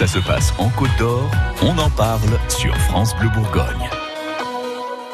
Ça se passe en Côte d'Or, on en parle sur France Bleu Bourgogne.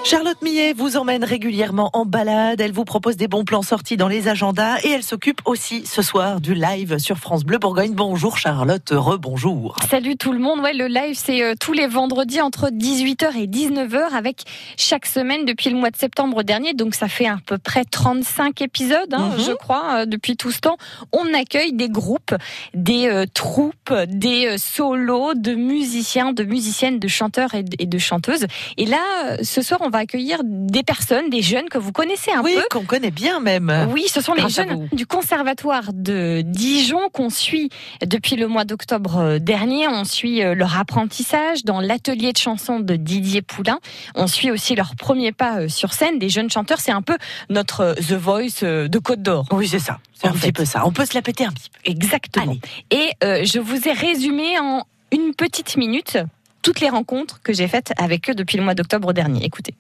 Charlotte Millet vous emmène régulièrement en balade. Elle vous propose des bons plans sortis dans les agendas et elle s'occupe aussi ce soir du live sur France Bleu Bourgogne. Bonjour Charlotte, rebonjour. Salut tout le monde. Ouais, le live c'est euh, tous les vendredis entre 18h et 19h avec chaque semaine depuis le mois de septembre dernier. Donc ça fait à peu près 35 épisodes, hein, Mhm. je crois, euh, depuis tout ce temps. On accueille des groupes, des euh, troupes, des euh, solos de musiciens, de musiciennes, de chanteurs et de, et de chanteuses. Et là, ce soir, on va accueillir des personnes, des jeunes que vous connaissez un Oui, peu. qu'on connaît bien même. Oui, ce sont les jeunes du conservatoire de Dijon qu'on suit depuis le mois d'octobre euh, dernier. On suit euh, leur apprentissage dans l'atelier de chansons de Didier Poulain. On suit aussi leurs premiers pas euh, sur scène des jeunes chanteurs. C'est un peu notre The Voice de Côte d'Or. Oui, c'est ça. C'est un fait. petit peu ça. On peut se la péter un petit peu. Exactement. Allez. Et euh, je vous ai résumé en une petite minute toutes les rencontres que j'ai faites avec eux depuis le mois d'octobre dernier. Écoutez.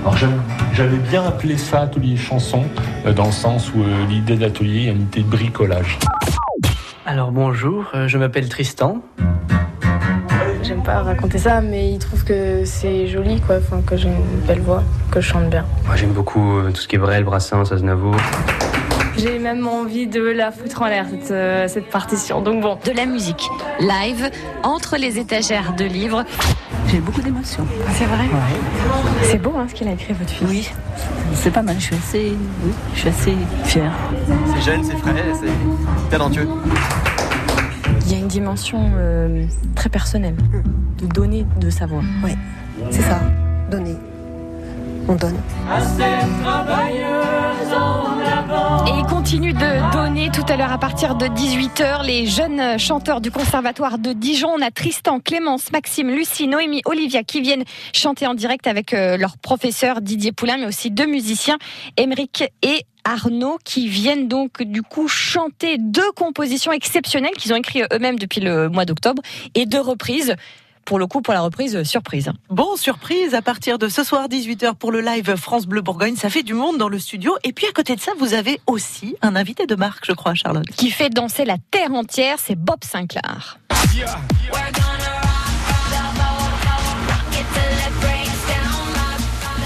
Alors j'avais- j'avais bien appelé ça atelier chanson, euh, dans le sens où euh, l'idée d'atelier est une idée de bricolage. Alors bonjour, euh, je m'appelle Tristan. J'aime pas raconter ça, mais il trouve que c'est joli, quoi. Enfin, que j'ai une belle voix, que je chante bien. Moi j'aime beaucoup tout ce qui est Brel, Brassens, Aznavour. J'ai même envie de la foutre en l'air, cette, euh, cette partition. Donc bon. De la musique live entre les étagères de livres. J'ai beaucoup d'émotions. C'est vrai Ouais. C'est beau, hein, ce qu'il a écrit, votre fils. Oui, c'est pas mal. Je suis assez, oui, je suis assez fière. C'est jeune, c'est frais, c'est talentueux. Il y a une dimension euh, très personnelle, de donner de sa voix. C'est ça, donner. On donne. Et il continue de donner tout à l'heure à partir de 18h les jeunes chanteurs du conservatoire de Dijon. On a Tristan, Clémence, Maxime, Lucie, Noémie, Olivia qui viennent chanter en direct avec euh, leur professeur Didier Poulain, mais aussi deux musiciens, Émeric et Arnaud, qui viennent donc du coup chanter deux compositions exceptionnelles qu'ils ont écrites eux-mêmes depuis le mois d'octobre et deux reprises. Pour le coup, pour la reprise, euh, surprise. Bon, surprise, à partir de ce soir 18h pour le live France Bleu Bourgogne, ça fait du monde dans le studio. Et puis à côté de ça, vous avez aussi un invité de marque, je crois, Charlotte. Qui fait danser la terre entière, c'est Bob Sinclair.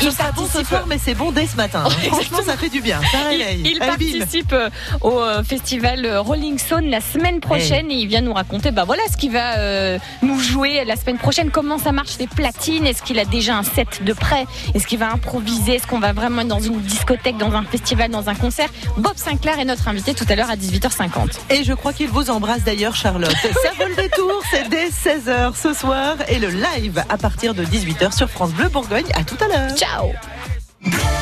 Il sera bon ce soir, mais c'est bon dès ce matin. hein. Franchement, ça fait du bien. Ça réveille. Il, il participe euh, au euh, festival Rolling Stone la semaine prochaine et il vient nous raconter bah voilà ce qu'il va euh, nous jouer la semaine prochaine, comment ça marche les platines, est-ce qu'il a déjà un set de prêt, est-ce qu'il va improviser, est-ce qu'on va vraiment être dans une discothèque, dans un festival, dans un concert? Bob Sinclair est notre invité tout à l'heure à 18h50. Et je crois qu'il vous embrasse d'ailleurs, Charlotte. Ça vaut le détour, c'est dès 16h ce soir et le live à partir de 18h sur France Bleu Bourgogne. À tout à l'heure. Ciao Tchau!